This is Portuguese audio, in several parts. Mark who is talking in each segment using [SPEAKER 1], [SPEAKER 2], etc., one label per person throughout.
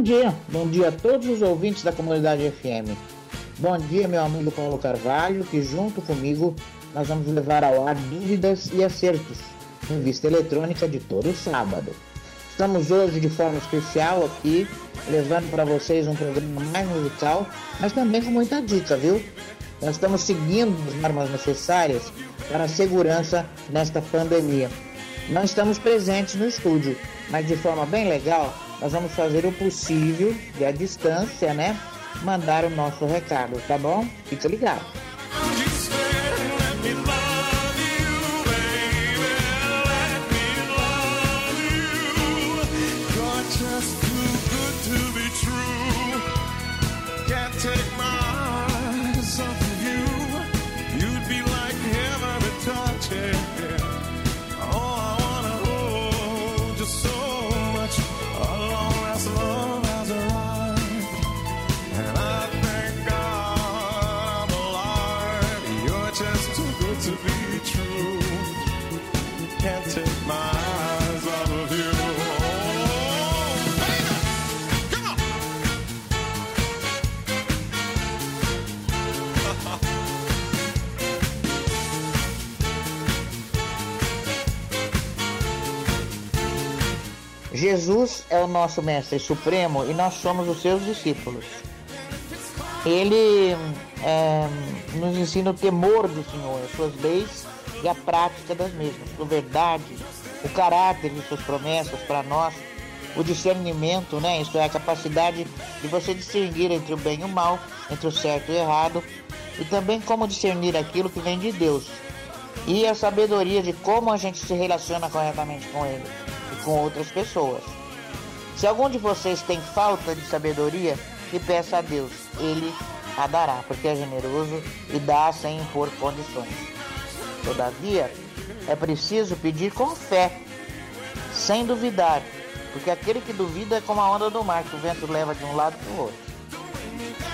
[SPEAKER 1] Bom dia, bom dia a todos os ouvintes da comunidade FM. Bom dia, meu amigo Paulo Carvalho, que junto comigo nós vamos levar ao ar dúvidas e acertos, revista eletrônica de todo sábado. Estamos hoje de forma especial aqui, levando para vocês um programa mais musical, mas também com muita dica, viu? Nós estamos seguindo as normas necessárias para a segurança nesta pandemia. Não estamos presentes no estúdio, mas de forma bem legal, nós vamos fazer o possível de à distância, né? Mandar o nosso recado, tá bom? Fica ligado. Jesus é o nosso Mestre Supremo e nós somos os seus discípulos. Ele é, nos ensina o temor do Senhor, as suas leis e a prática das mesmas, a verdade, o caráter de suas promessas para nós, o discernimento, né? Isso é a capacidade de você discernir entre o bem e o mal, entre o certo e o errado, e também como discernir aquilo que vem de Deus. E a sabedoria de como a gente se relaciona corretamente com Ele com outras pessoas. Se algum de vocês tem falta de sabedoria, que peça a Deus, Ele a dará, porque é generoso e dá sem impor condições. Todavia, é preciso pedir com fé, sem duvidar, porque aquele que duvida é como a onda do mar, que o vento leva de um lado para o outro.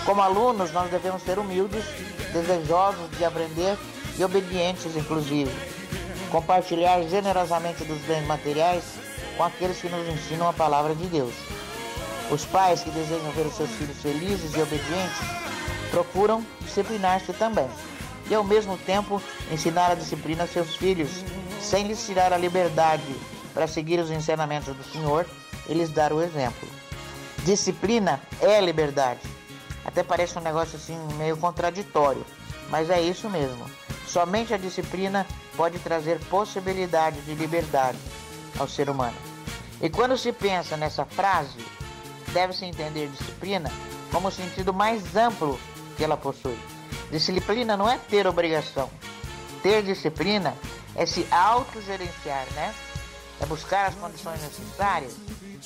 [SPEAKER 1] Como alunos, nós devemos ser humildes, desejosos de aprender e obedientes, inclusive. Compartilhar generosamente dos bens materiais com aqueles que nos ensinam a palavra de Deus. Os pais que desejam ver os seus filhos felizes e obedientes procuram disciplinar-se também. E ao mesmo tempo ensinar a disciplina a seus filhos, sem lhes tirar a liberdade para seguir os ensinamentos do Senhor e lhes dar o exemplo. Disciplina é liberdade. Até parece um negócio assim meio contraditório, mas é isso mesmo. Somente a disciplina pode trazer possibilidade de liberdade ao ser humano. E quando se pensa nessa frase, deve-se entender disciplina como o sentido mais amplo que ela possui. Disciplina não é ter obrigação. Ter disciplina é se autogerenciar, né? É buscar as condições necessárias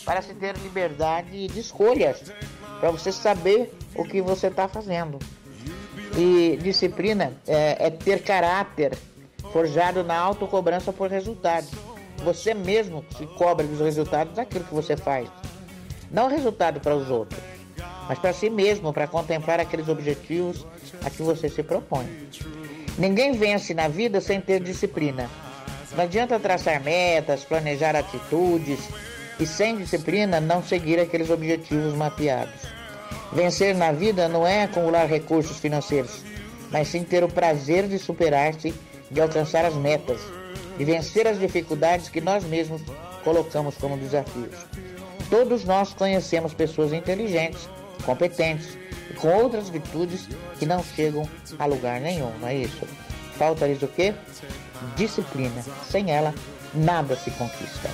[SPEAKER 1] para se ter liberdade de escolhas, para você saber o que você está fazendo. E disciplina é, é ter caráter forjado na autocobrança por resultados. Você mesmo se cobra dos resultados daquilo que você faz. Não resultado para os outros, mas para si mesmo, para contemplar aqueles objetivos a que você se propõe. Ninguém vence na vida sem ter disciplina. Não adianta traçar metas, planejar atitudes e sem disciplina não seguir aqueles objetivos mapeados. Vencer na vida não é acumular recursos financeiros, mas sim ter o prazer de superar-se, de alcançar as metas, de vencer as dificuldades que nós mesmos colocamos como desafios. Todos nós conhecemos pessoas inteligentes, competentes e com outras virtudes que não chegam a lugar nenhum, não é isso? Falta-lhes o quê? Disciplina. Sem ela, nada se conquista.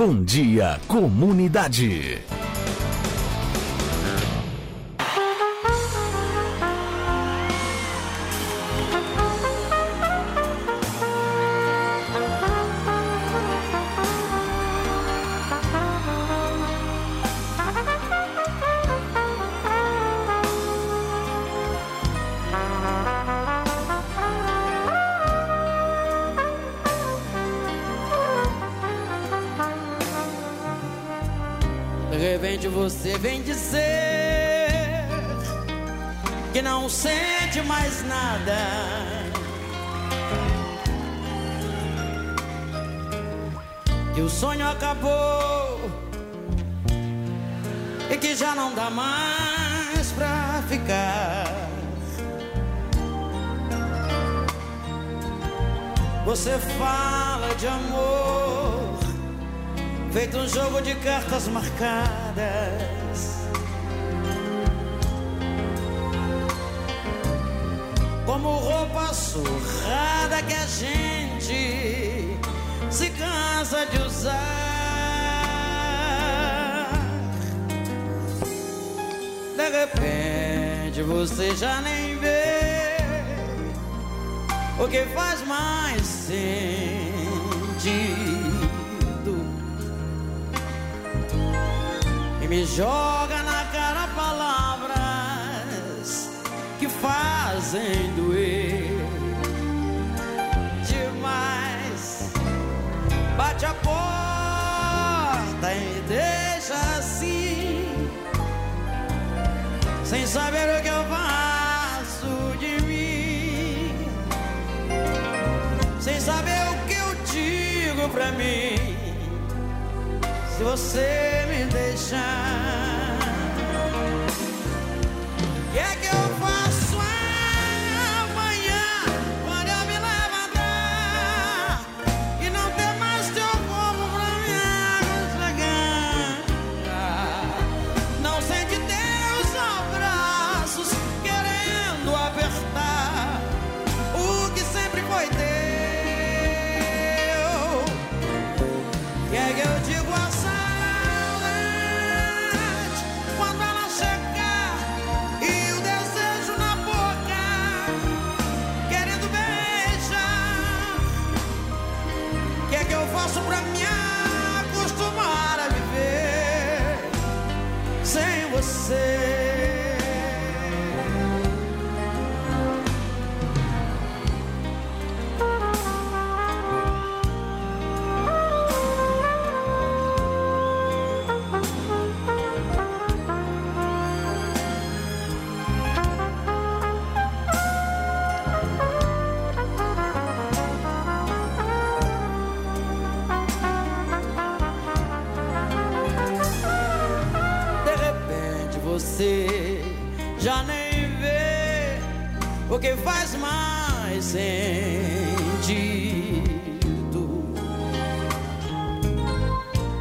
[SPEAKER 2] Bom dia, comunidade.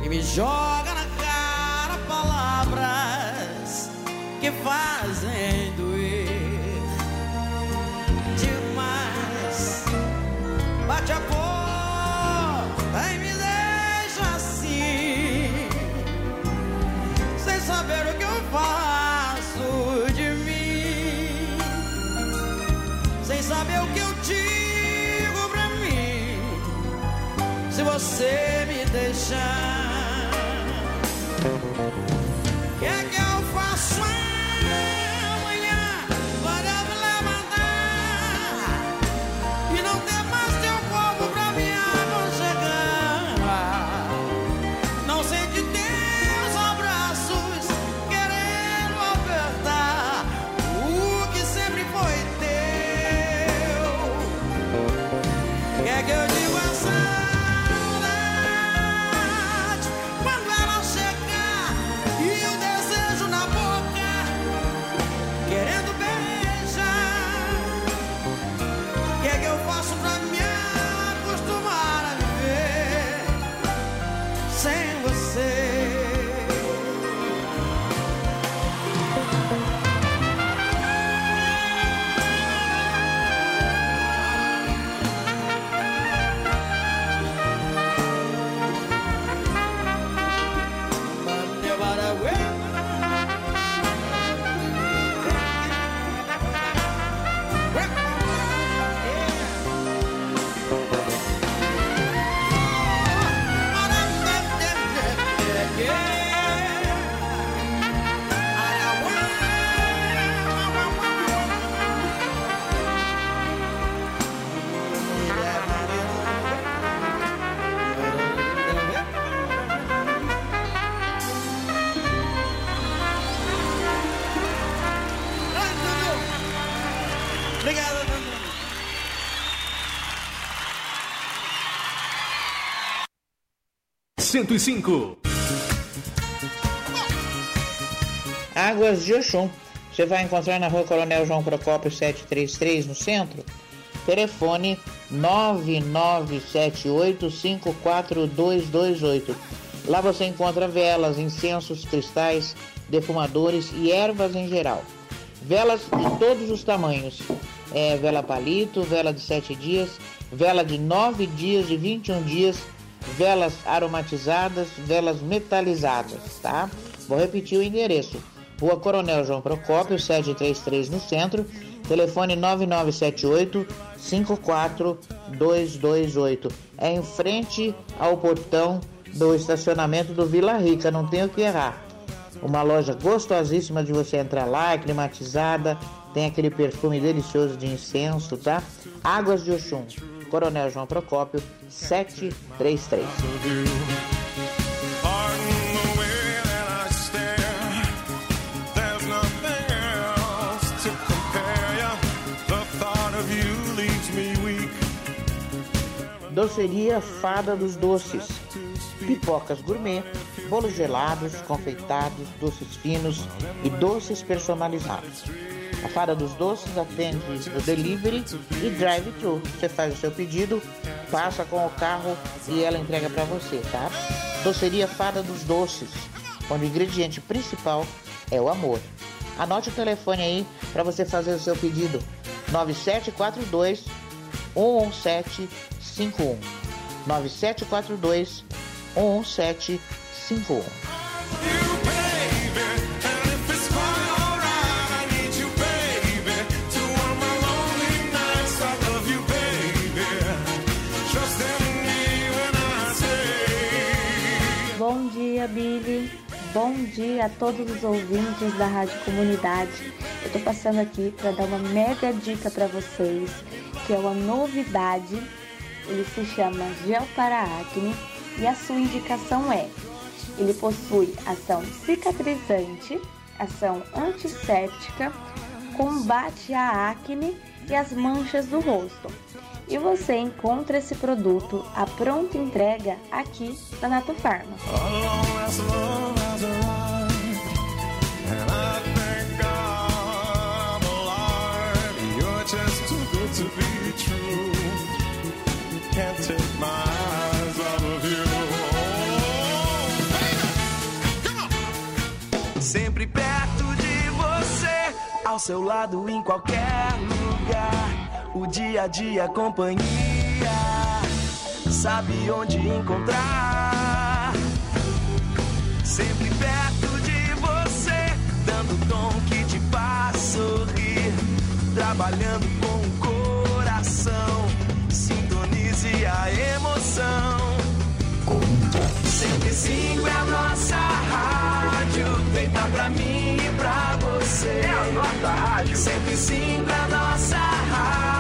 [SPEAKER 3] E me joga você me deixar.
[SPEAKER 2] 105.
[SPEAKER 1] Águas de Oxum. Você vai encontrar na rua Coronel João Procópio 733 no centro. Telefone 997854228. Lá você encontra velas, incensos, cristais, defumadores e ervas em geral. Velas de todos os tamanhos. É, vela palito, vela de 7 dias, vela de 9 dias, de 21 dias, velas aromatizadas, velas metalizadas, tá? Vou repetir o endereço. Rua Coronel João Procópio, 733 no centro, telefone 9978 54228. É em frente ao portão do estacionamento do Vila Rica, não tem o que errar. Uma loja gostosíssima de você entrar lá, é climatizada, tem aquele perfume delicioso de incenso, tá? Águas de Oxum, Coronel João Procópio, 733.
[SPEAKER 4] Pardon the way that I stare. There's nothing else to compare ya. The thought of you leaves me weak.
[SPEAKER 1] Doceria Fada dos Doces. Pipocas gourmet, bolos gelados, confeitados, doces finos e doces personalizados. A Fada dos Doces atende o delivery e drive-thru. Você faz o seu pedido, passa com o carro e ela entrega para você, tá? Doceria Fada dos Doces, onde o ingrediente principal é o amor. Anote o telefone aí para você fazer o seu pedido. 9742 11751. 9742 11751.
[SPEAKER 5] Dia, Billy. Bom dia a todos os ouvintes da Rádio Comunidade. Eu tô passando aqui para dar uma mega dica para vocês, que é uma novidade. Ele se chama Gel para Acne e a sua indicação é: ele possui ação cicatrizante, ação antisséptica, combate à acne e as manchas do rosto. E você encontra esse produto à pronta entrega aqui na Nato Farma.
[SPEAKER 4] Alone as love has arrived, and I thank God alive. You're just too good to be true. Can't take my eyes off of you.
[SPEAKER 6] Sempre perto de você, ao seu lado em qualquer lugar. O dia a dia, companhia, sabe onde encontrar. Sempre perto de você, dando o tom que te faz sorrir. Trabalhando com o coração, sintonize a emoção. 105 é a nossa rádio, feita pra mim e pra você. É a nossa rádio. 105 é a nossa rádio,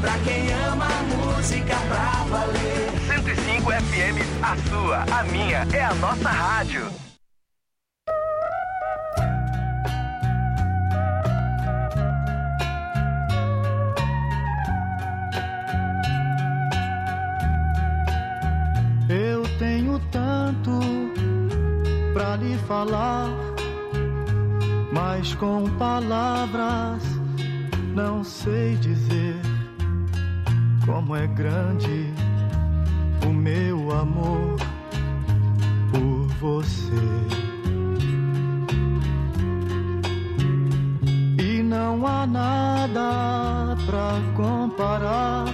[SPEAKER 6] pra quem ama música pra valer.
[SPEAKER 7] 105 FM, a sua, a minha, é a nossa rádio.
[SPEAKER 8] Eu tenho tanto pra lhe falar, mas com palavras não sei dizer como é grande o meu amor por você. E não há nada pra comparar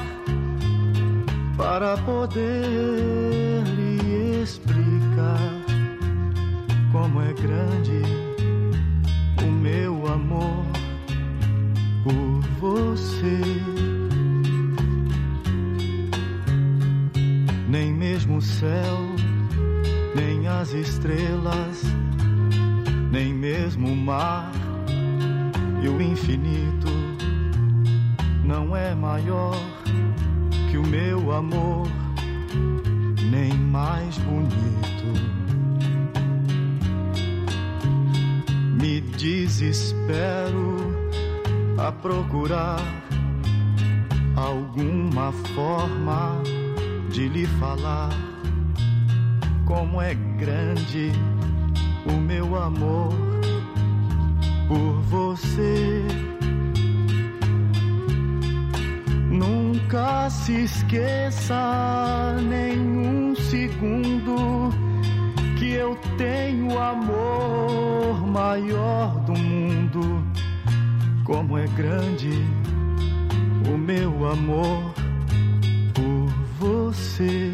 [SPEAKER 8] para poder lhe explicar como é grande o meu amor você. Nem mesmo o céu, nem as estrelas, nem mesmo o mar e o infinito não é maior que o meu amor, nem mais bonito. Me desespero a procurar alguma forma de lhe falar como é grande o meu amor por você. Nunca se esqueça nenhum segundo que eu tenho amor maior do mundo. Como é grande o meu amor por você.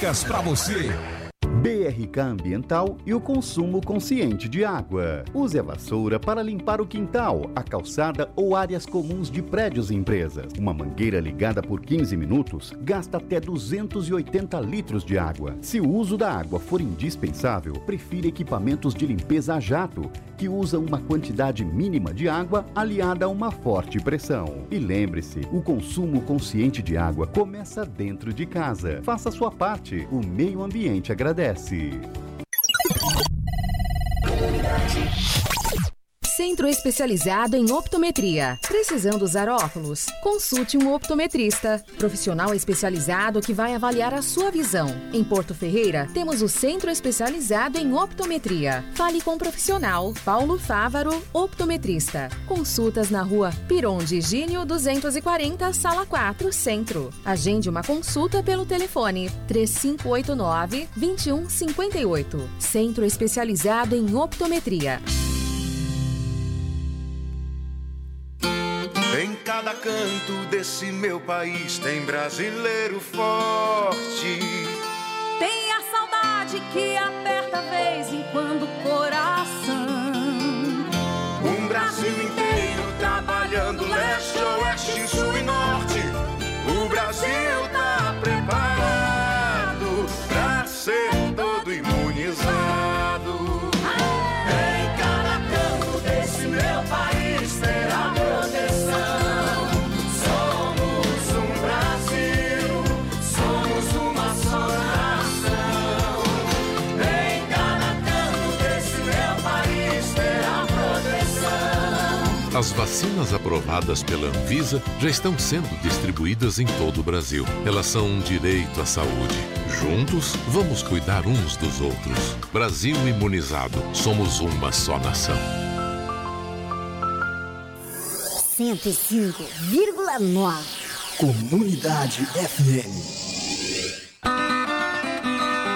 [SPEAKER 2] Músicas pra você.
[SPEAKER 9] BRK Ambiental e o consumo consciente de água. Use a vassoura para limpar o quintal, a calçada ou áreas comuns de prédios e empresas. Uma mangueira ligada por 15 minutos gasta até 280 litros de água. Se o uso da água for indispensável, prefira equipamentos de limpeza a jato, que usam uma quantidade mínima de água aliada a uma forte pressão. E lembre-se, o consumo consciente de água começa dentro de casa. Faça sua parte, o meio ambiente agradece.
[SPEAKER 10] Centro especializado em optometria. Precisando usar óculos? Consulte um optometrista, profissional especializado que vai avaliar a sua visão. Em Porto Ferreira, temos o Centro especializado em optometria. Fale com o profissional Paulo Fávaro, optometrista. Consultas na rua Piron de Gínio 240, sala 4, Centro. Agende uma consulta pelo telefone 3589 2158. Centro especializado em optometria.
[SPEAKER 6] Cada canto desse meu país tem brasileiro forte.
[SPEAKER 11] Tem a saudade que aperta vez em quando o coração.
[SPEAKER 6] Um Brasil inteiro trabalhando leste, oeste, sul
[SPEAKER 12] As vacinas aprovadas pela Anvisa já estão sendo distribuídas em todo o Brasil. Elas são um direito à saúde. Juntos, vamos cuidar uns dos outros. Brasil imunizado. Somos uma só nação.
[SPEAKER 13] 105,9.
[SPEAKER 14] Comunidade FM.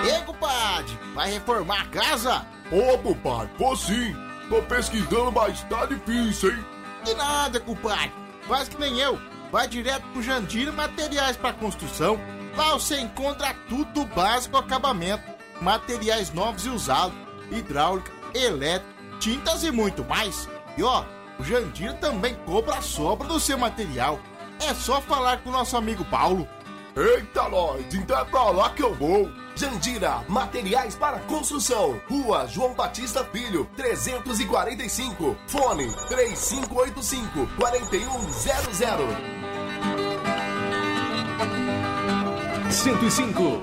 [SPEAKER 15] Ei, compadre, vai reformar a casa?
[SPEAKER 16] Ô, compadre, vou sim. Tô pesquisando, mas tá difícil, hein?
[SPEAKER 15] De nada, compadre. Faz que nem eu. Vai direto pro Jandira Materiais para Construção. Lá você encontra tudo básico acabamento. Materiais novos e usados. Hidráulica, elétrica, tintas e muito mais. E ó, o Jandira também cobra a sobra do seu material. É só falar com o nosso amigo Paulo.
[SPEAKER 16] Eita, nós, então é pra lá que eu vou.
[SPEAKER 17] Jandira, materiais para construção. Rua João Batista Filho, 345. Fone 3585 4100.
[SPEAKER 2] 105.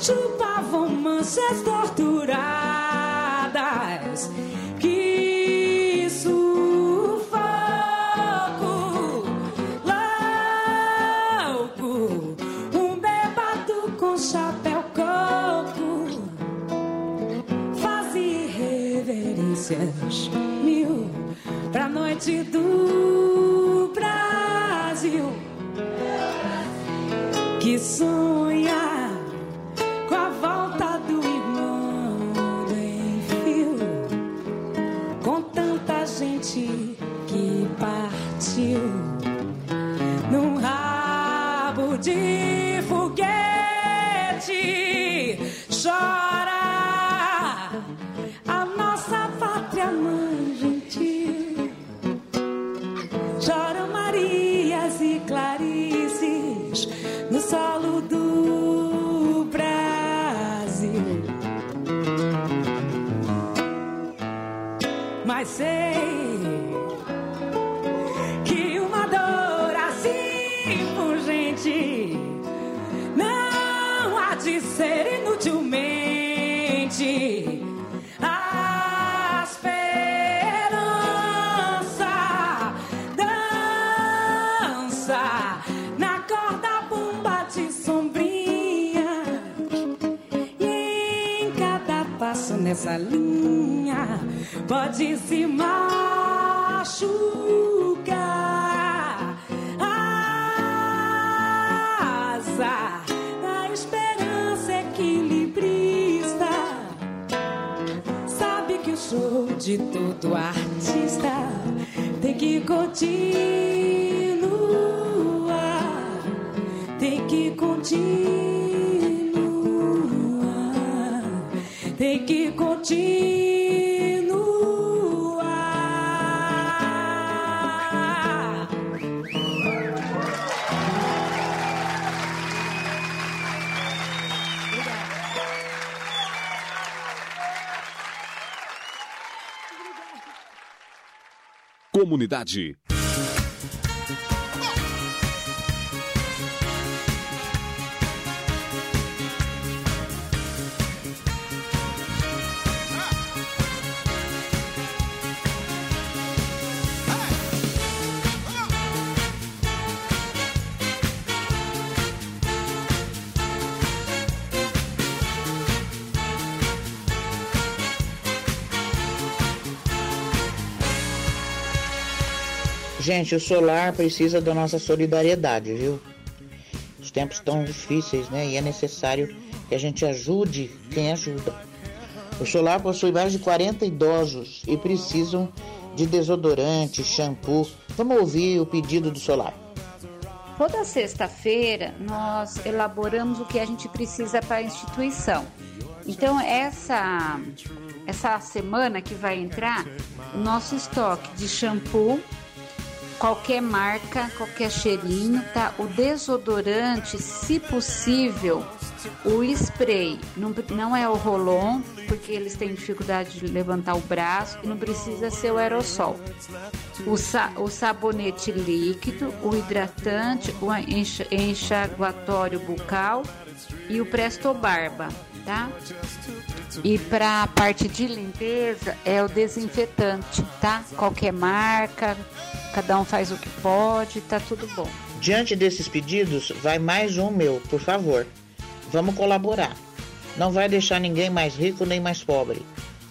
[SPEAKER 11] Chupavam manchas torturadas. Que sufoco louco, um bêbado com chapéu coco fazia reverências mil pra noite do Brasil que sonha deep. Pode se machucar a asa. Da esperança equilibrista sabe que o show de todo artista. Tem que continuar. Tem que continuar. Tem que continuar
[SPEAKER 2] Comunidade.
[SPEAKER 4] Gente, o solar precisa da nossa solidariedade, viu? Os tempos estão difíceis, né? E é necessário que a gente ajude quem ajuda. O solar possui mais de 40 idosos e precisam de desodorante, shampoo. Vamos ouvir o pedido do solar.
[SPEAKER 18] Toda sexta-feira nós elaboramos o que a gente precisa para a instituição. Então essa essa semana que vai entrar, o nosso estoque de shampoo, qualquer marca, qualquer cheirinho, tá? O desodorante, se possível, o spray, não, não é o rolon, porque eles têm dificuldade de levantar o braço e não precisa ser o aerossol. O, sa o sabonete líquido, o hidratante, o enxa enxaguatório bucal e o Presto Barba, tá? E para a parte de limpeza é o desinfetante, tá? Qualquer marca, cada um faz o que pode, tá tudo bom.
[SPEAKER 4] Diante desses pedidos, vai mais um meu, por favor. Vamos colaborar. Não vai deixar ninguém mais rico nem mais pobre.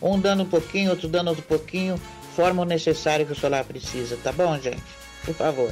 [SPEAKER 4] Um dando um pouquinho, outro dando outro pouquinho, forma o necessário que o solar precisa, tá bom, gente? Por favor.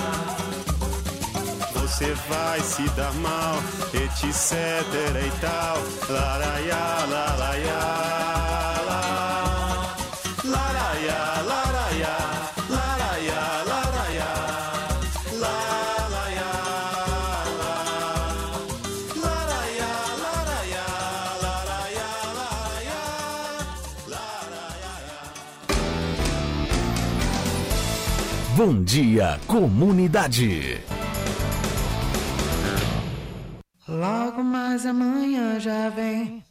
[SPEAKER 19] Você vai se dar mal, etc e tal. Laraiá, laraiá.
[SPEAKER 2] Bom dia, comunidade.
[SPEAKER 20] Logo mais amanhã já vem.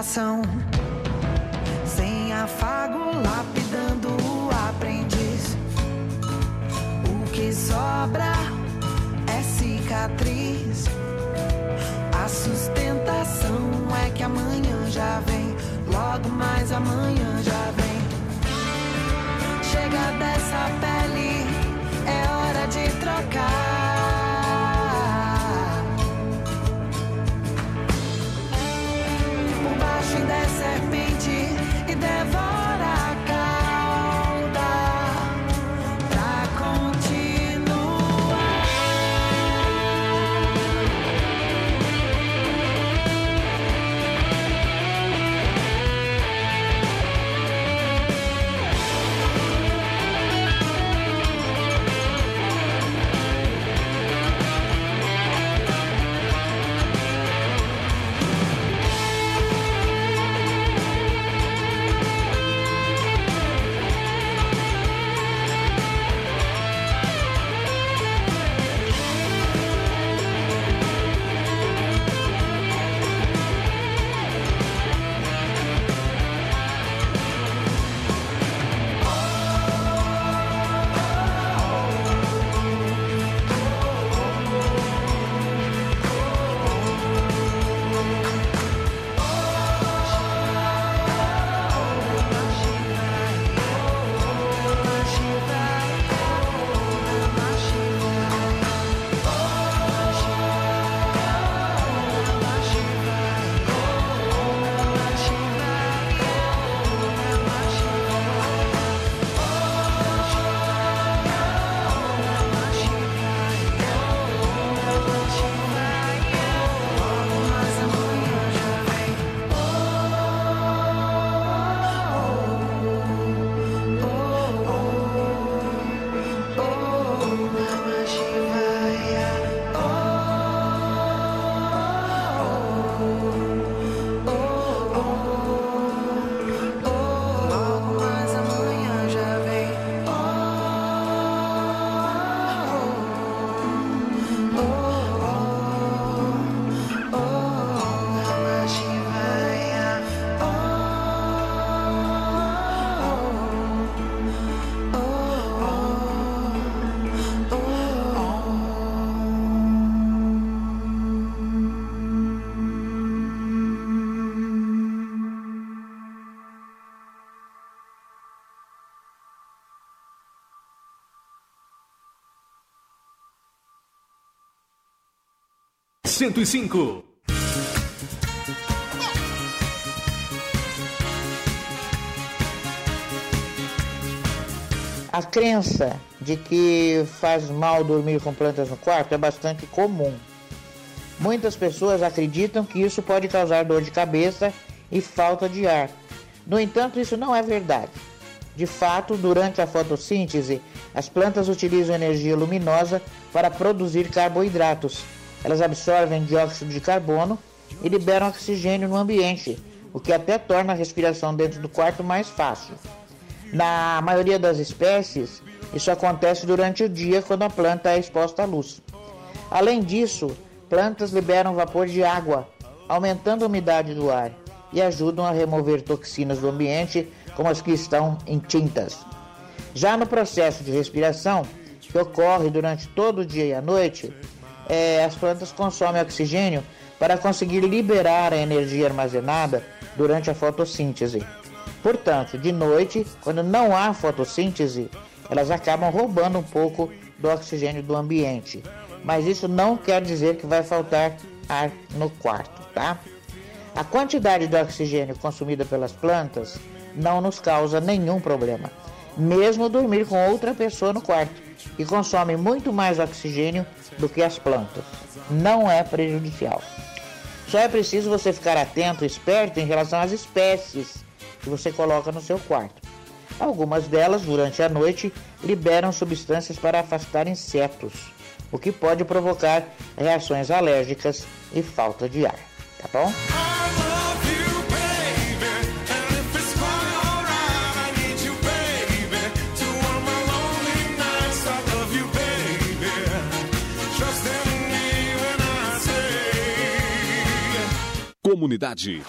[SPEAKER 20] Transmutação. 105. A
[SPEAKER 1] crença de que faz mal dormir com plantas no quarto é bastante comum. Muitas pessoas acreditam que isso pode causar dor de cabeça e falta de ar. No entanto, isso não é verdade. De fato, durante a fotossíntese, as plantas utilizam energia luminosa para produzir carboidratos, elas absorvem dióxido de carbono e liberam oxigênio no ambiente, o que até torna a respiração dentro do quarto mais fácil. Na maioria das espécies, isso acontece durante o dia quando a planta é exposta à luz. Além disso, plantas liberam vapor de água, aumentando a umidade do ar e ajudam a remover toxinas do ambiente, como as que estão em tintas. Já no processo de respiração, que ocorre durante todo o dia e a noite, eh, as plantas consomem oxigênio para conseguir liberar a energia armazenada durante a fotossíntese. Portanto, de noite, quando não há fotossíntese, elas acabam roubando um pouco do oxigênio do ambiente. Mas isso não quer dizer que vai faltar ar no quarto, tá? A quantidade de oxigênio consumida pelas plantas não nos causa nenhum problema, mesmo dormir com outra pessoa no quarto, que consome muito mais oxigênio do que as plantas. Não é prejudicial. Só é preciso você ficar atento e esperto em relação às espécies que você coloca no seu quarto. Algumas delas, durante a noite, liberam substâncias para afastar insetos, o que pode provocar reações alérgicas e falta de ar. Tá bom?
[SPEAKER 2] Comunidade.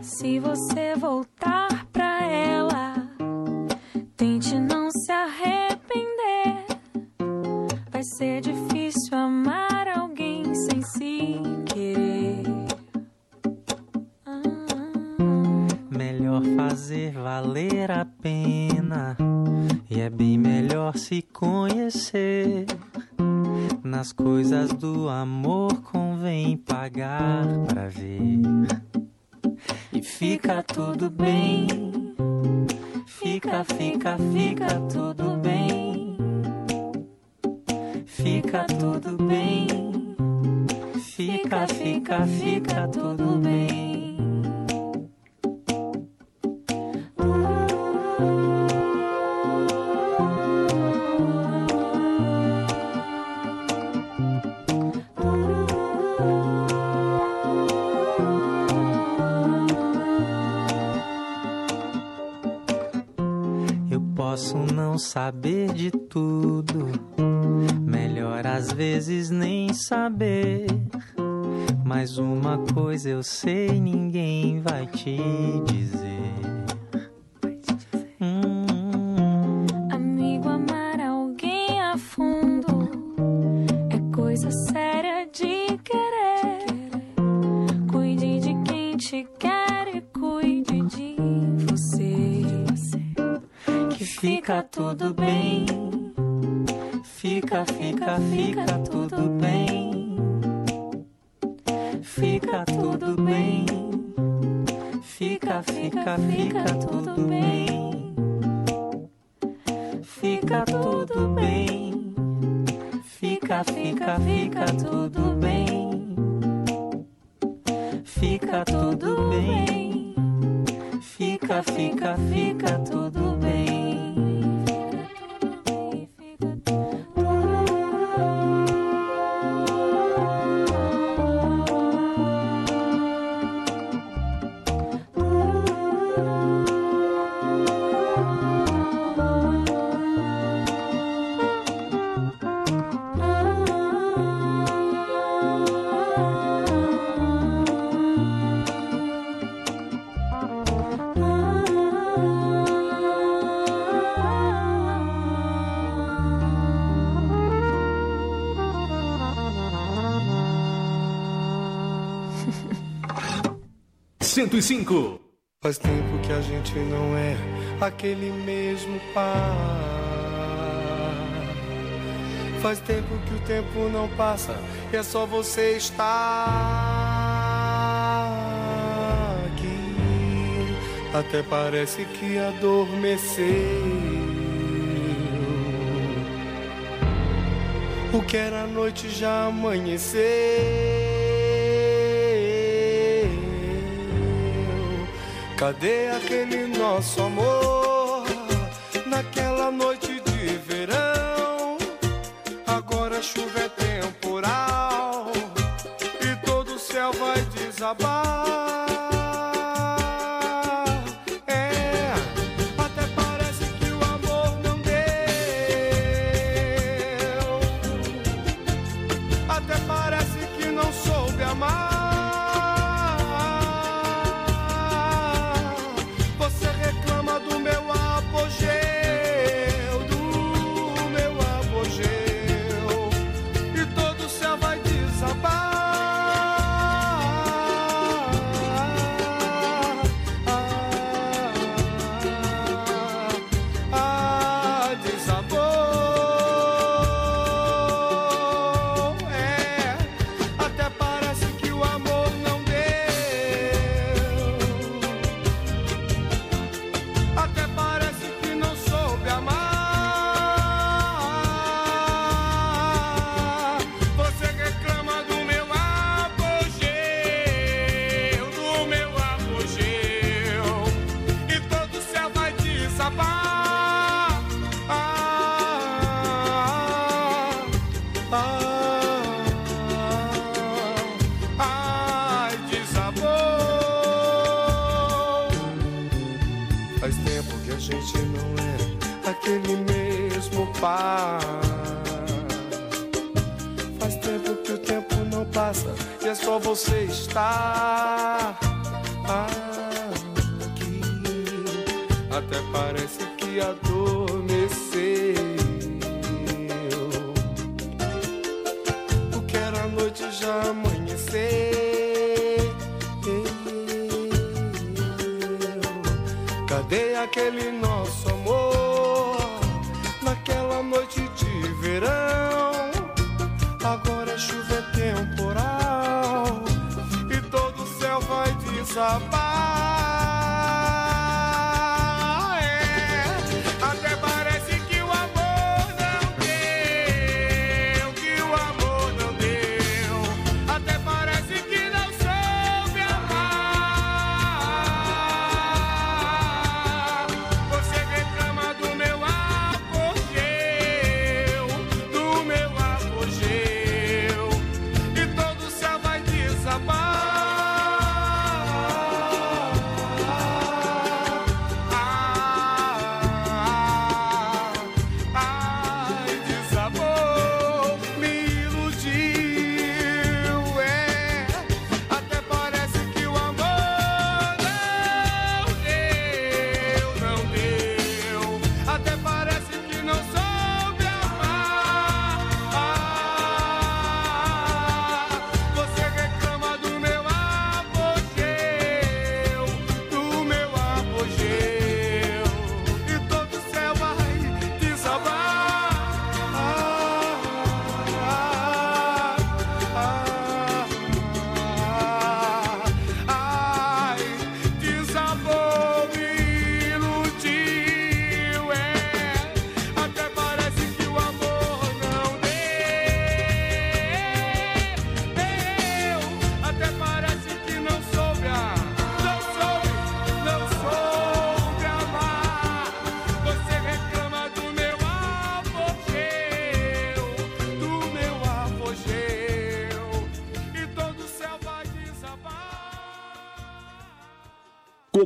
[SPEAKER 21] Se você voltar pra ela, tente não se arrepender. Vai ser difícil amar alguém sem se querer.
[SPEAKER 22] Melhor fazer valer a pena. E é bem melhor se conhecer. Nas coisas do amor convém pagar pra ver. E fica tudo bem. Fica, fica, fica tudo bem. Fica tudo bem. Fica, fica, fica tudo bem. Saber de tudo, melhor às vezes nem saber. Mas uma coisa eu sei, ninguém vai te dizer.
[SPEAKER 2] 105.
[SPEAKER 23] Faz tempo que a gente não é aquele mesmo par. Faz tempo que o tempo não passa e é só você estar aqui. Até parece que adormeceu. O que era noite já amanheceu. Cadê aquele nosso amor?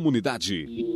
[SPEAKER 24] Comunidade.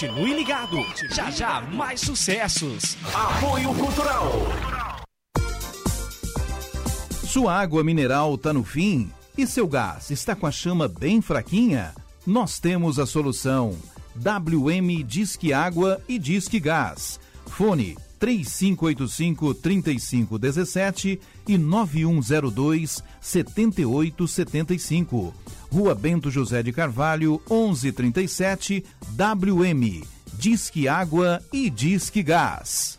[SPEAKER 2] Continue ligado. Já já mais sucessos.
[SPEAKER 24] Apoio Cultural.
[SPEAKER 25] Sua água mineral tá no fim e seu gás está com a chama bem fraquinha? Nós temos a solução. WM Disque Água e Disque Gás. Fone 3585 3517 e 9102 7875. Rua Bento José de Carvalho, 1137, WM. Disque Água e Disque Gás.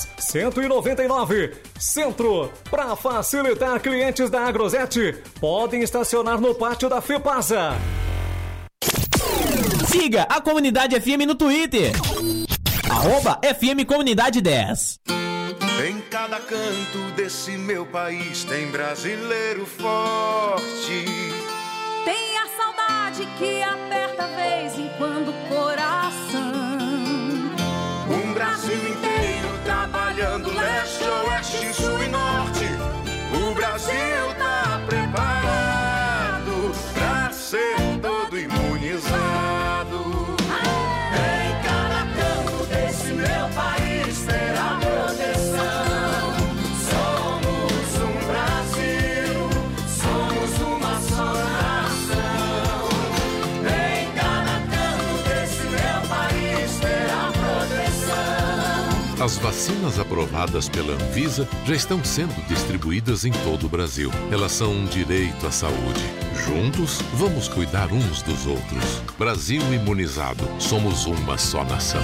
[SPEAKER 26] 199, Centro. Para facilitar clientes da Agrosete, podem estacionar no pátio da Fepasa.
[SPEAKER 27] Siga a Comunidade FM no Twitter. Arroba FM Comunidade 10.
[SPEAKER 6] Em cada canto desse meu país tem brasileiro forte.
[SPEAKER 11] Tem a saudade que aperta vez em quando o coração.
[SPEAKER 6] Um Brasil inteiro O
[SPEAKER 12] As vacinas aprovadas pela Anvisa já estão sendo distribuídas em todo o Brasil. Elas são um direito à saúde. Juntos, vamos cuidar uns dos outros. Brasil imunizado. Somos uma só nação.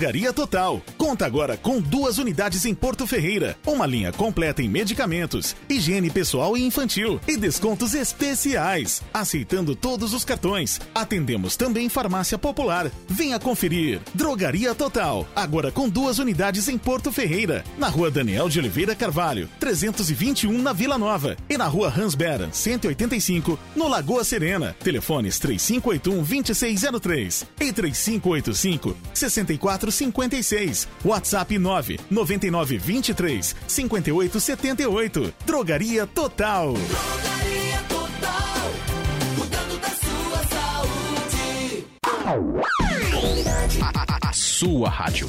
[SPEAKER 28] Drogaria Total. Conta agora com duas unidades em Porto Ferreira. Uma linha completa em medicamentos, higiene pessoal e infantil e descontos especiais. Aceitando todos os cartões. Atendemos também farmácia popular. Venha conferir. Drogaria Total. Agora com duas unidades em Porto Ferreira. Na rua Daniel de Oliveira Carvalho, 321 na Vila Nova. E na rua Hans Beran, 185, no Lagoa Serena. Telefones 3581 2603 e 3585 6456. WhatsApp 9 99 23 58 78. Drogaria Total.
[SPEAKER 29] Drogaria Total, cuidando da sua saúde.
[SPEAKER 2] A sua rádio.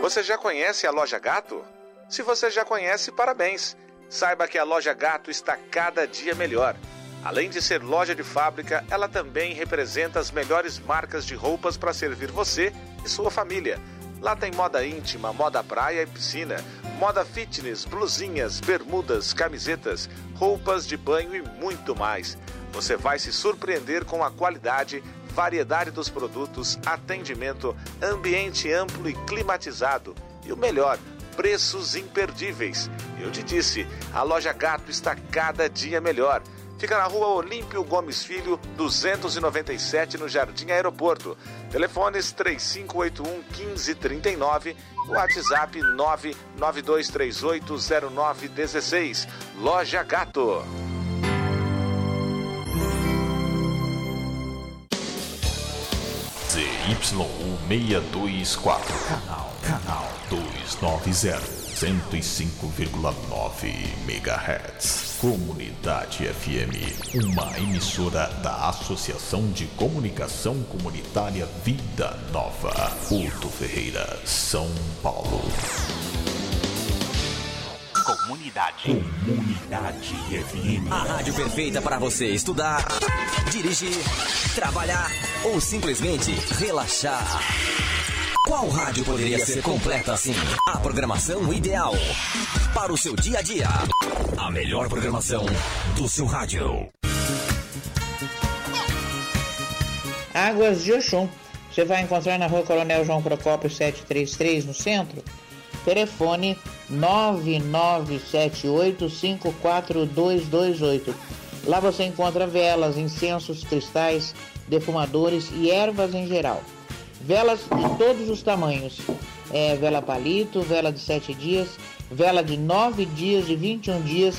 [SPEAKER 30] Você já conhece a Loja Gato? Se você já conhece, parabéns! Saiba que a Loja Gato está cada dia melhor. Além de ser loja de fábrica, ela também representa as melhores marcas de roupas para servir você e sua família. Lá tem moda íntima, moda praia e piscina, moda fitness, blusinhas, bermudas, camisetas, roupas de banho e muito mais. Você vai se surpreender com a qualidade, variedade dos produtos, atendimento, ambiente amplo e climatizado. E o melhor, preços imperdíveis. Eu te disse, a loja Gato está cada dia melhor. Fica na rua Olímpio Gomes Filho, 297, no Jardim Aeroporto. Telefones 3581 1539, WhatsApp 992380916. Loja Gato.
[SPEAKER 31] ZYU624, canal, canal 290, 105,9 MHz. Comunidade FM, uma emissora da Associação de Comunicação Comunitária Vida Nova, Porto Ferreira, São Paulo.
[SPEAKER 24] Comunidade.
[SPEAKER 31] Comunidade FM.
[SPEAKER 32] A rádio perfeita para você estudar, dirigir, trabalhar ou simplesmente relaxar. Qual rádio poderia ser completa assim? A programação ideal para o seu dia a dia. A melhor programação do seu rádio.
[SPEAKER 1] Águas de Oxum. Você vai encontrar na rua Coronel João Procópio 733, no centro. Telefone 997854228. Lá você encontra velas, incensos, cristais, defumadores e ervas em geral. Velas de todos os tamanhos. É, vela palito, vela de 7 dias, vela de 9 dias, de 21 dias,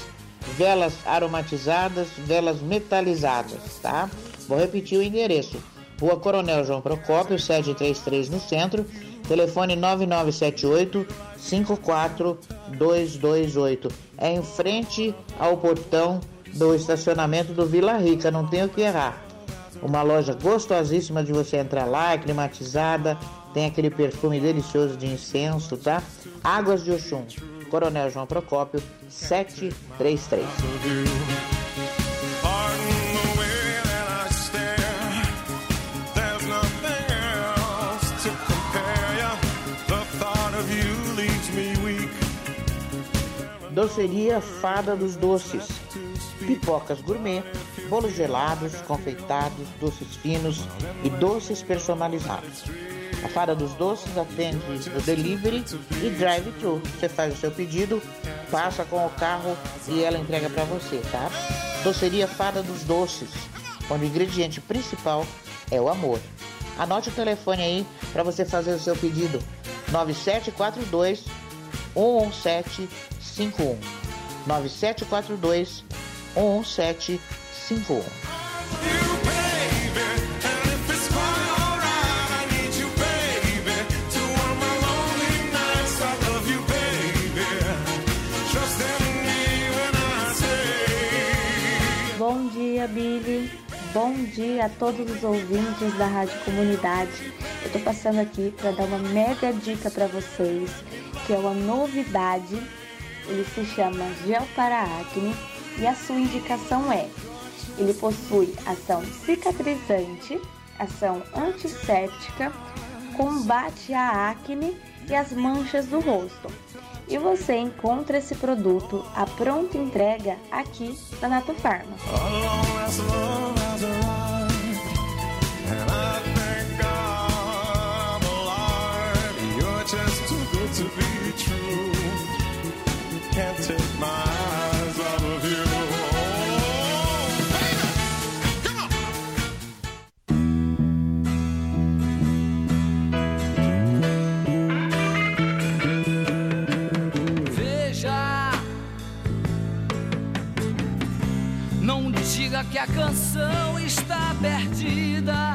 [SPEAKER 1] velas aromatizadas, velas metalizadas, tá? Vou repetir o endereço. Rua Coronel João Procópio, 733 no centro, telefone 9978 54228. É em frente ao portão do estacionamento do Vila Rica, não tem o que errar. Uma loja gostosíssima de você entrar lá, é climatizada, tem aquele perfume delicioso de incenso, tá? Águas de Oxum, Coronel João Procópio, 733.
[SPEAKER 6] Pardon the way that I stare. There's nothing else to compare ya. The thought of you leaves me weak.
[SPEAKER 1] Doceria Fada dos Doces. Pipocas gourmet, bolos gelados, confeitados, doces finos e doces personalizados. A Fada dos Doces atende o delivery e drive-thru. Você faz o seu pedido, passa com o carro e ela entrega para você, tá? Doceria Fada dos Doces, onde o ingrediente principal é o amor. Anote o telefone aí para você fazer o seu pedido. 9742 11751. 9742 11751.
[SPEAKER 4] Bom dia, Billy. Bom dia a todos os ouvintes da Rádio Comunidade. Eu tô passando aqui para dar uma mega dica para vocês, que é uma novidade. Ele se chama Gel para Acne e a sua indicação é: ele possui ação cicatrizante, ação antisséptica, combate à acne e as manchas do rosto. E você encontra esse produto à pronta entrega aqui na Nato
[SPEAKER 33] canção está perdida.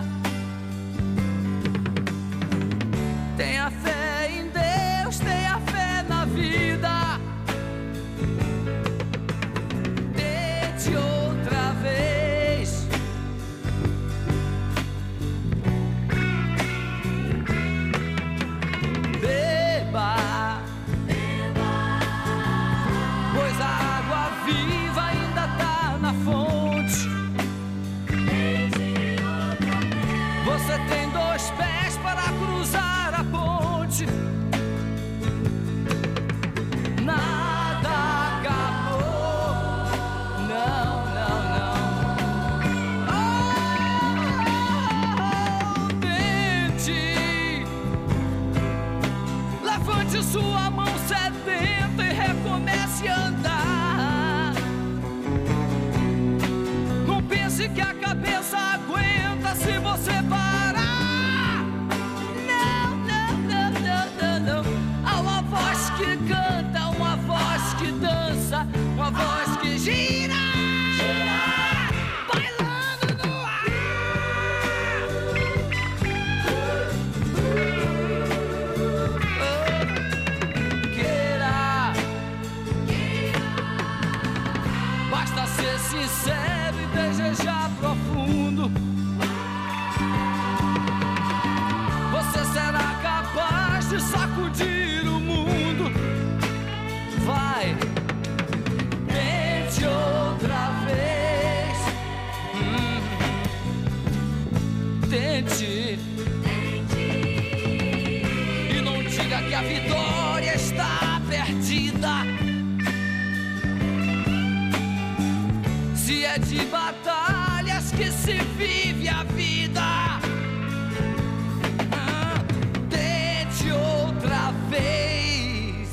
[SPEAKER 33] é de batalhas que se vive a vida. de tente outra vez.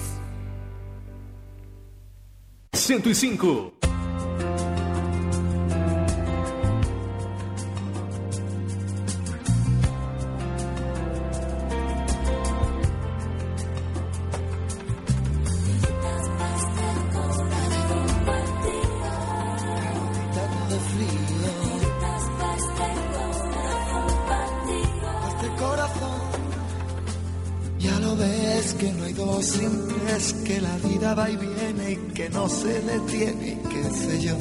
[SPEAKER 2] 105
[SPEAKER 29] se detiene, qué sé yo.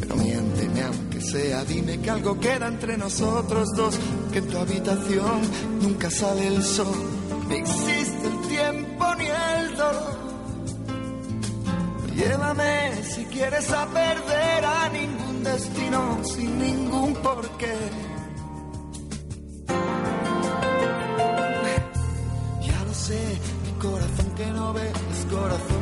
[SPEAKER 29] Pero miénteme aunque sea, dime que algo queda entre nosotros dos, que en tu habitación nunca sale el sol, ni existe el tiempo ni el dolor. Llévame si quieres a perder a ningún destino sin ningún porqué. Ya lo sé, mi corazón que no ve, es corazón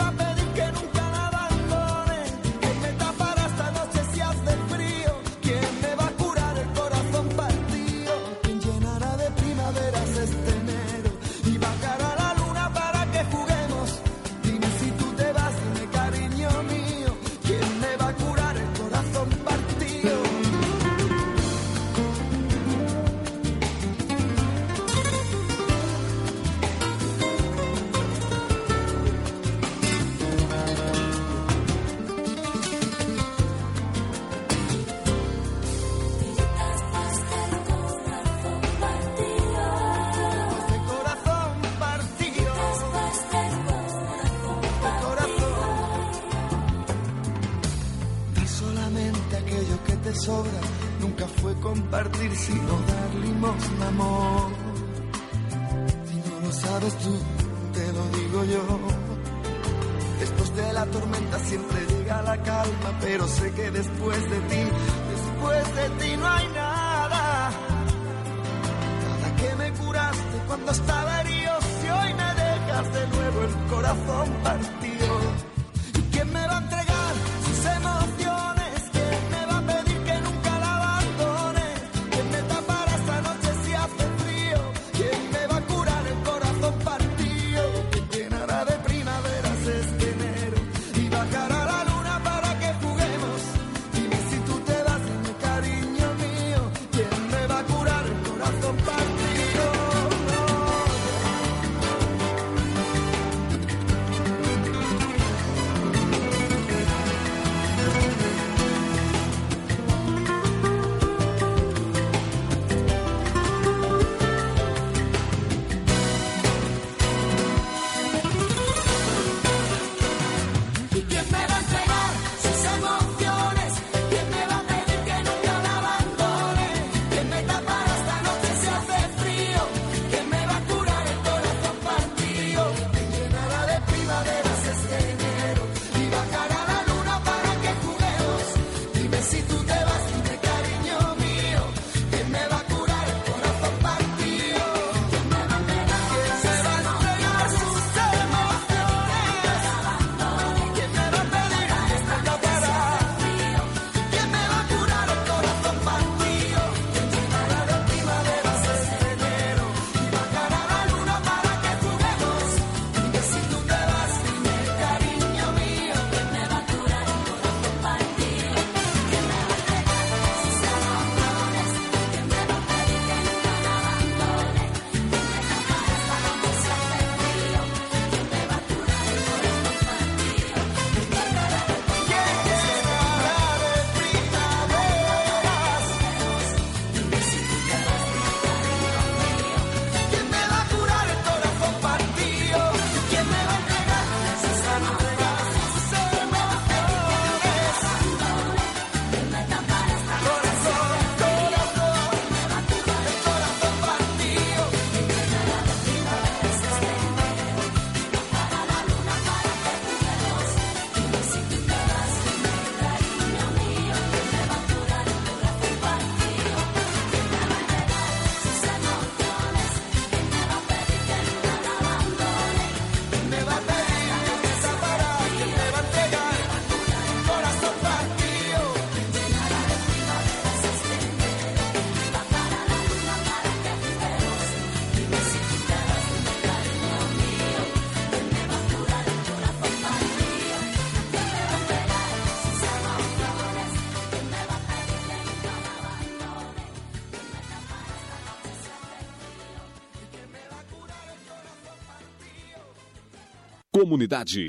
[SPEAKER 8] Comunidade.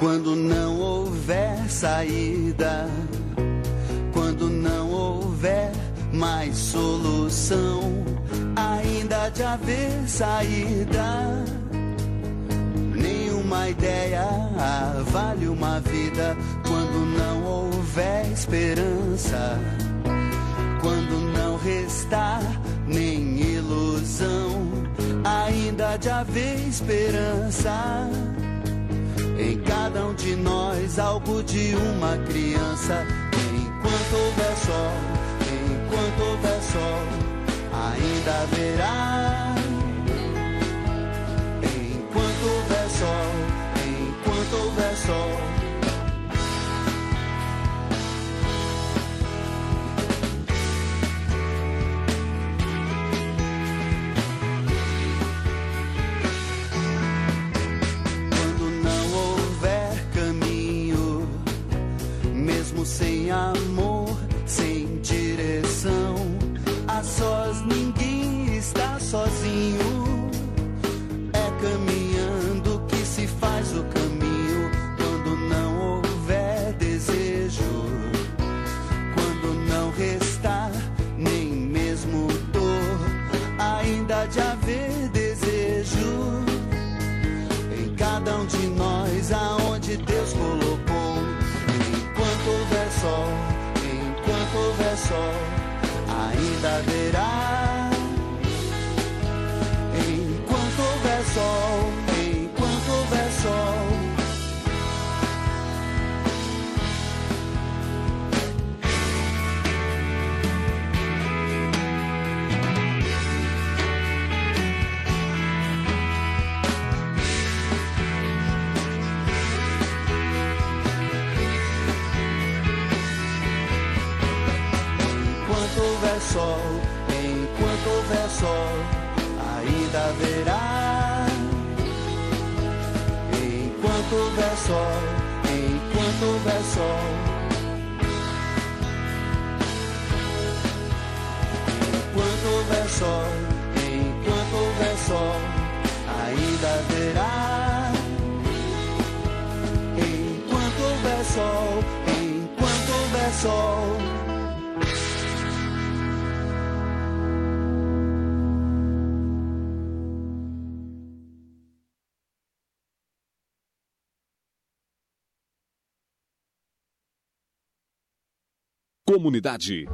[SPEAKER 29] Quando não houver saída, quando não houver mais solução, ainda de haver saída. Vida quando não houver esperança, quando não restar nem ilusão, ainda de haver esperança. Em cada um de nós, algo de uma criança. Enquanto houver sol, enquanto houver sol, ainda haverá. Ainda haverá. Haverá. Enquanto houver sol, enquanto houver sol. Enquanto houver sol, enquanto houver sol, ainda haverá. Enquanto houver sol, enquanto houver sol.
[SPEAKER 8] Comunidade.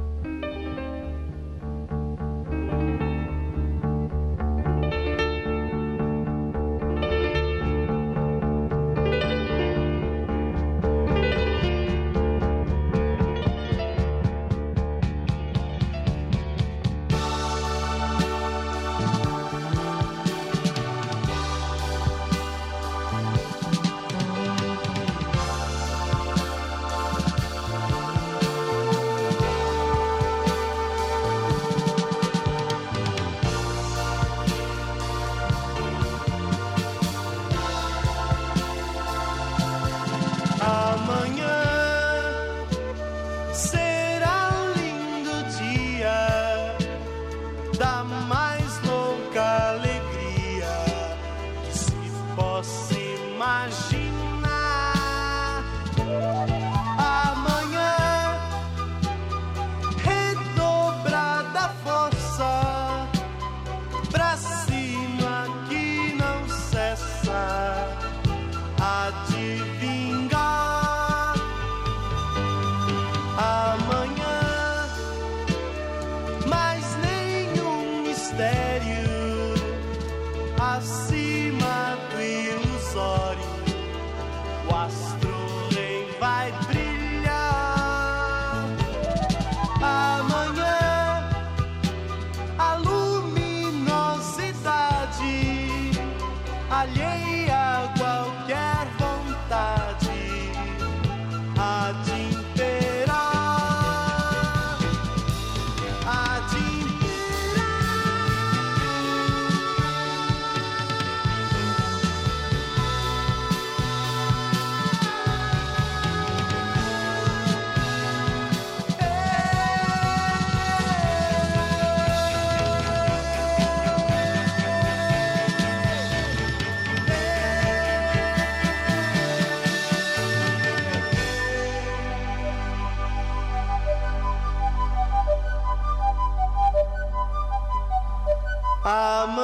[SPEAKER 8] I'm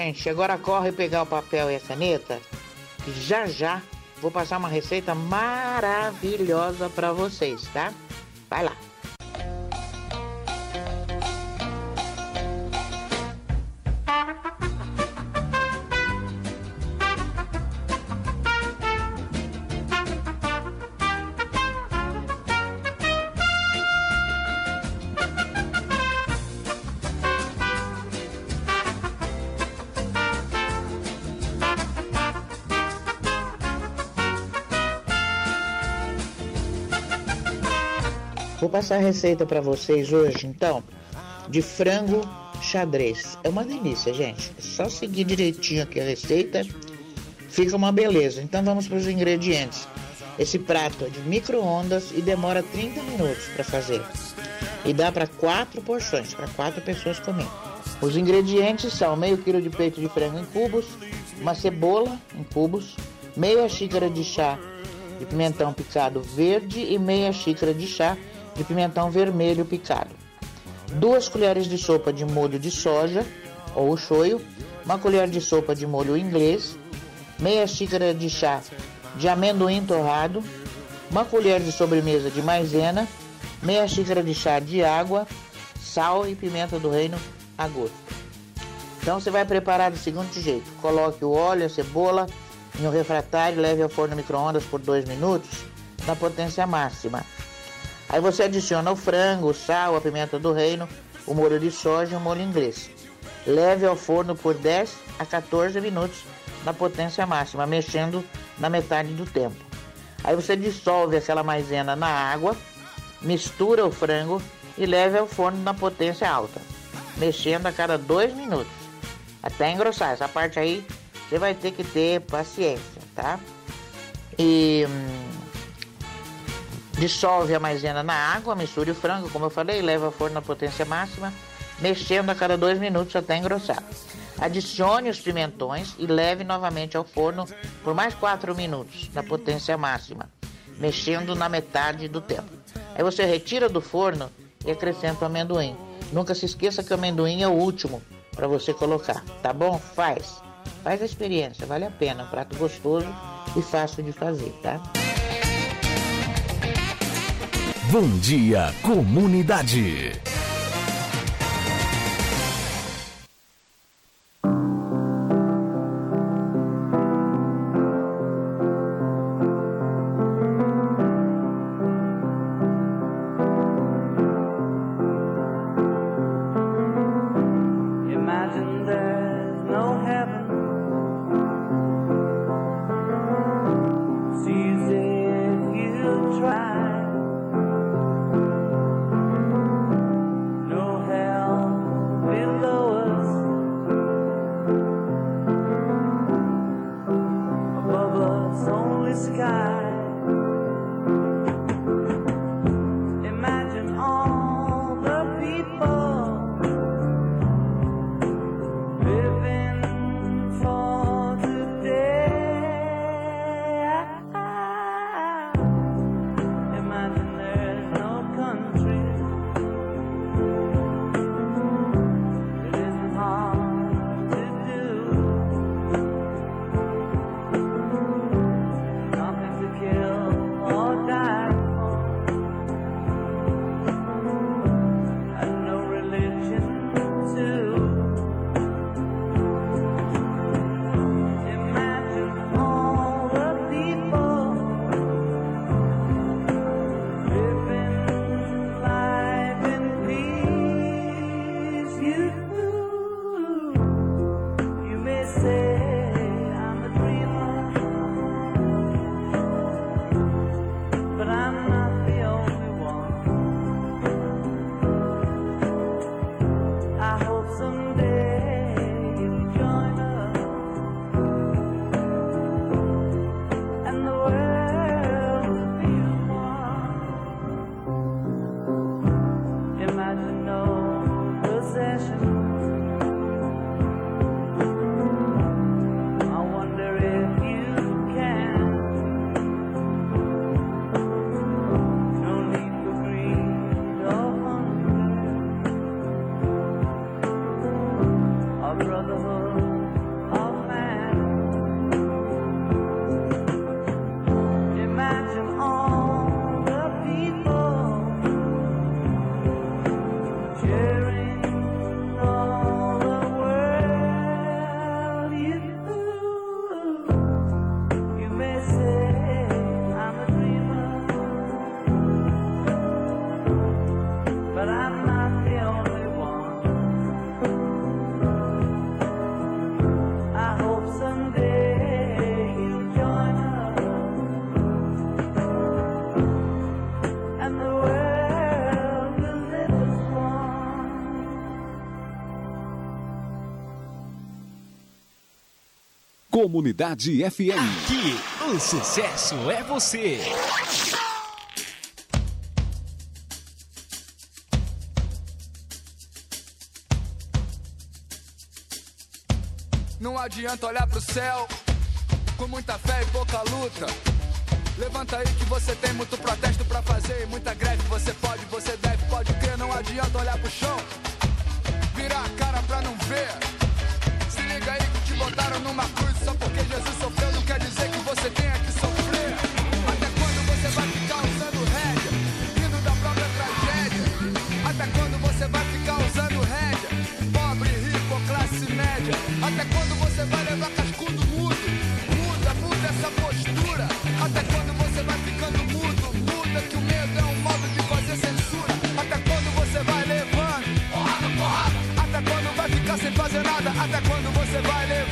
[SPEAKER 1] gente, agora corre pegar o papel e a caneta, que já já vou passar uma receita maravilhosa para vocês, tá? Vai lá. Passar a receita para vocês hoje, então, de frango xadrez. É uma delícia, gente. É só seguir direitinho aqui a receita, fica uma beleza. Então vamos para os ingredientes. Esse prato é de micro-ondas e demora 30 minutos para fazer. E dá para quatro porções, para quatro pessoas comer. Os ingredientes são meio quilo de peito de frango em cubos, uma cebola em cubos, meia xícara de chá de pimentão picado verde e meia xícara de chá de pimentão vermelho picado. Duas colheres de sopa de molho de soja ou shoyu, uma colher de sopa de molho inglês, meia xícara de chá de amendoim torrado, uma colher de sobremesa de maisena, meia xícara de chá de água, sal e pimenta do reino a gosto. Então você vai preparar do seguinte jeito: coloque o óleo, a cebola em um refratário, leve ao forno micro-ondas por 2 minutos na potência máxima. Aí você adiciona o frango, o sal, a pimenta do reino, o molho de soja e o molho inglês. Leve ao forno por 10 a 14 minutos na potência máxima, mexendo na metade do tempo. Aí você dissolve aquela maisena na água, mistura o frango e leve ao forno na potência alta, mexendo a cada 2 minutos, até engrossar. Essa parte aí você vai ter que ter paciência, tá? E hum, dissolve a maisena na água, misture o frango, como eu falei, leva ao forno na potência máxima, mexendo a cada dois minutos até engrossar. Adicione os pimentões e leve novamente ao forno por mais 4 minutos, na potência máxima, mexendo na metade do tempo. Aí você retira do forno e acrescenta o amendoim. Nunca se esqueça que o amendoim é o último para você colocar, tá bom? Faz. Faz a experiência, vale a pena. Um prato gostoso e fácil de fazer, tá?
[SPEAKER 34] Bom dia, comunidade.
[SPEAKER 35] Comunidade FM.
[SPEAKER 2] Aqui, o sucesso é você.
[SPEAKER 36] Não adianta olhar pro céu com muita fé e pouca luta. Levanta aí que você tem muito protesto para fazer e muita greve. Você pode, você deve, pode crer. Não adianta olhar pro chão, virar a cara pra não ver te botaram numa cruz só porque Jesus sofreu, não quer dizer que você tenha que sofrer. Até quando você vai ficar usando rédea, vindo da própria tragédia? Até quando você vai ficar usando rédea, pobre, rico, classe média? Até quando você vai levar cascudo mudo? Muda, muda essa postura. Até quando você vai ficando mudo? Muda que o medo é um modo de fazer censura. Até quando você vai levando? Porrada, porrada. Até quando vai ficar sem fazer nada? Até quando se baile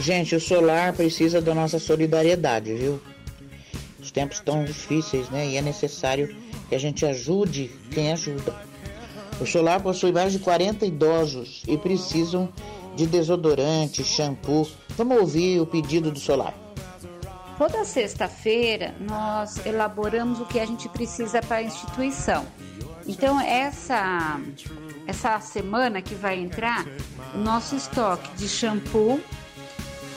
[SPEAKER 36] Gente, o
[SPEAKER 1] solar precisa da nossa solidariedade, viu?
[SPEAKER 4] Os tempos estão difíceis, né? E é necessário que a gente ajude quem ajuda. O solar possui mais de 40 idosos e precisam de desodorante, shampoo. Vamos ouvir o pedido do solar.
[SPEAKER 18] Toda sexta-feira nós elaboramos o que a gente precisa para a instituição. Então essa essa semana que vai entrar, o nosso estoque de shampoo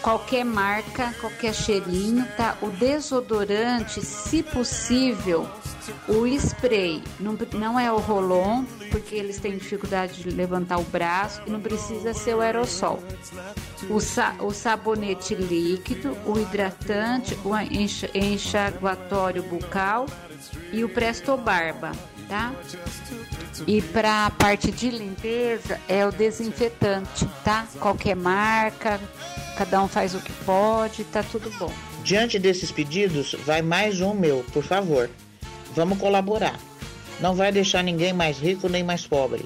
[SPEAKER 18] qualquer marca, qualquer cheirinho, tá? O desodorante, se possível, o spray, não, não é o rolon, porque eles têm dificuldade de levantar o braço não precisa ser o aerossol. O, sa, o sabonete líquido, o hidratante, o enxa, enxaguatório bucal e o Presto Barba, tá? E para a parte de limpeza é o desinfetante, tá? Qualquer marca, cada um faz o que pode, tá tudo bom.
[SPEAKER 4] Diante desses pedidos, vai mais um meu, por favor. Vamos colaborar. Não vai deixar ninguém mais rico nem mais pobre.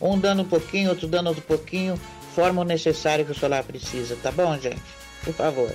[SPEAKER 4] Um dando um pouquinho, outro dando outro pouquinho, forma o necessário que o solar precisa, tá bom, gente? Por favor.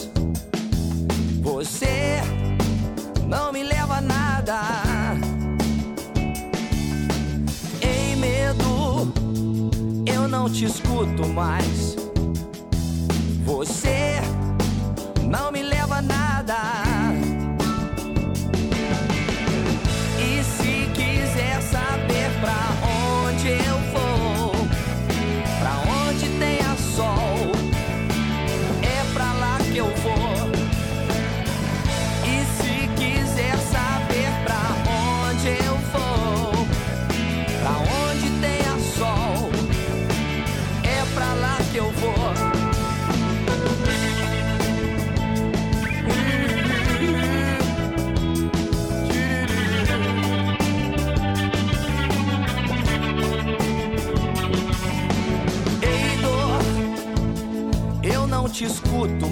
[SPEAKER 33] te escuto mais.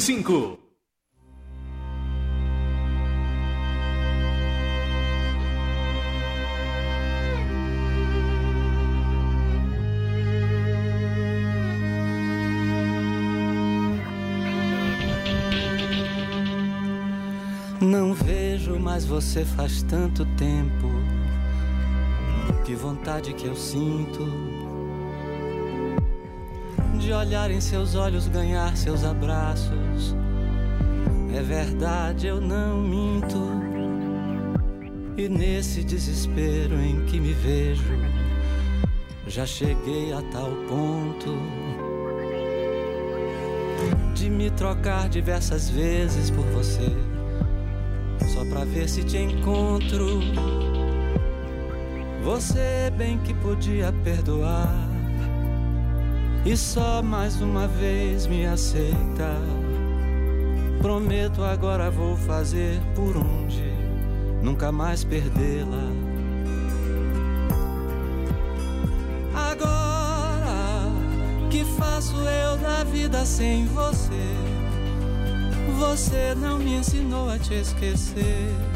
[SPEAKER 33] 105. Não vejo mais você faz tanto tempo. Que vontade que eu sinto de olhar em seus olhos, ganhar seus abraços. É verdade, eu não minto. E nesse desespero em que me vejo, já cheguei a tal ponto de me trocar diversas vezes por você, só pra ver se te encontro. Você bem que podia perdoar e só mais uma vez me aceita. Prometo agora vou fazer por onde nunca mais perdê-la. Agora que faço eu da vida sem você? Você não me ensinou a te esquecer.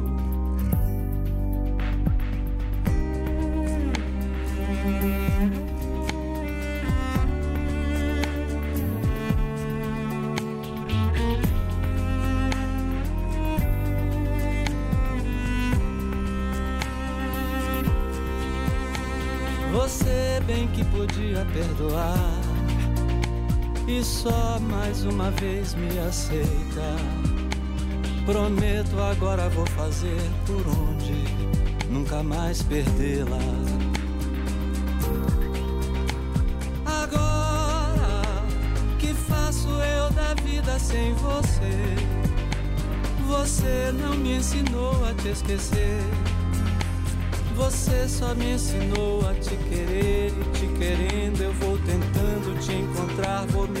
[SPEAKER 8] Me aceita. Prometo agora vou fazer por onde nunca mais perdê-la. Agora que faço eu da vida sem você? Você não me ensinou a te esquecer. Você só me ensinou a te querer e te querendo eu vou tentando te encontrar, vou me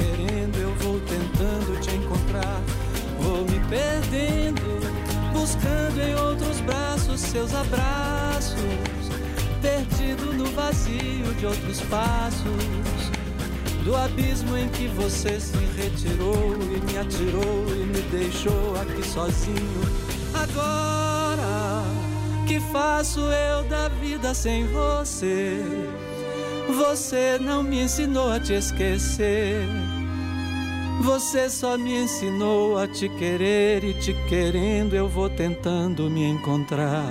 [SPEAKER 8] eu vou tentando te encontrar. Vou me perdendo, buscando em outros braços seus abraços, perdido no vazio de outros passos. Do abismo em que você se retirou e me atirou e me deixou aqui sozinho. Agora que faço eu da vida sem você? Você não me ensinou a te esquecer. Você só me ensinou a te querer e te querendo eu vou tentando me encontrar.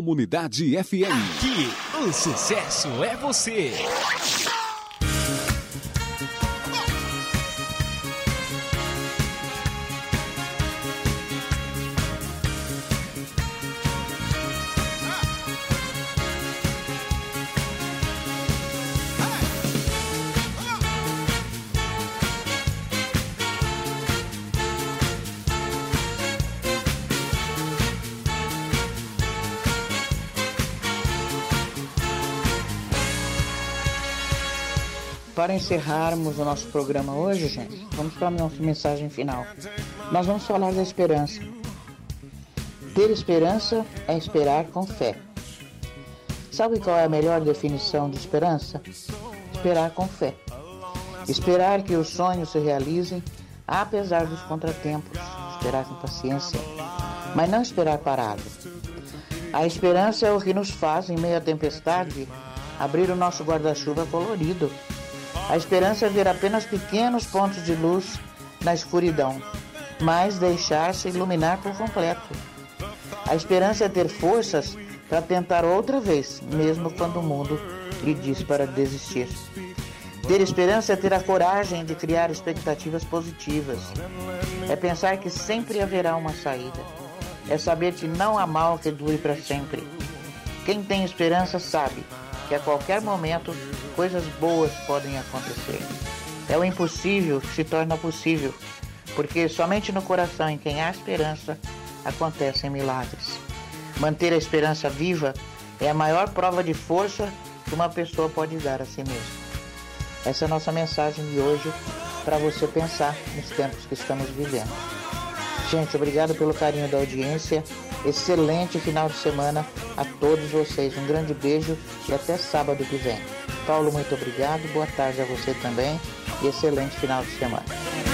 [SPEAKER 34] Comunidade FM.
[SPEAKER 2] Aqui, o sucesso é você.
[SPEAKER 1] Encerrarmos o nosso programa hoje, gente, vamos para a nossa mensagem final. Nós vamos falar da esperança. Ter esperança é esperar com fé. Sabe qual é a melhor definição de esperança? Esperar com fé. Esperar que os sonhos se realizem apesar dos contratempos. Esperar com paciência, mas não esperar parado. A esperança é o que nos faz, em meio à tempestade, abrir o nosso guarda-chuva colorido. A esperança é ver apenas pequenos pontos de luz na escuridão, mas deixar-se iluminar por completo. A esperança é ter forças para tentar outra vez, mesmo quando o mundo lhe diz para desistir. Ter esperança é ter a coragem de criar expectativas positivas. É pensar que sempre haverá uma saída. É saber que não há mal que dure para sempre. Quem tem esperança sabe que a qualquer momento coisas boas podem acontecer. É o impossível que se torna possível, porque somente no coração em quem há esperança acontecem milagres. Manter a esperança viva é a maior prova de força que uma pessoa pode dar a si mesma. Essa é a nossa mensagem de hoje para você pensar nos tempos que estamos vivendo. Gente, obrigado pelo carinho da audiência. Excelente final de semana a todos vocês. Um grande beijo e até sábado que vem. Paulo, muito obrigado. Boa tarde a você também e excelente final de semana.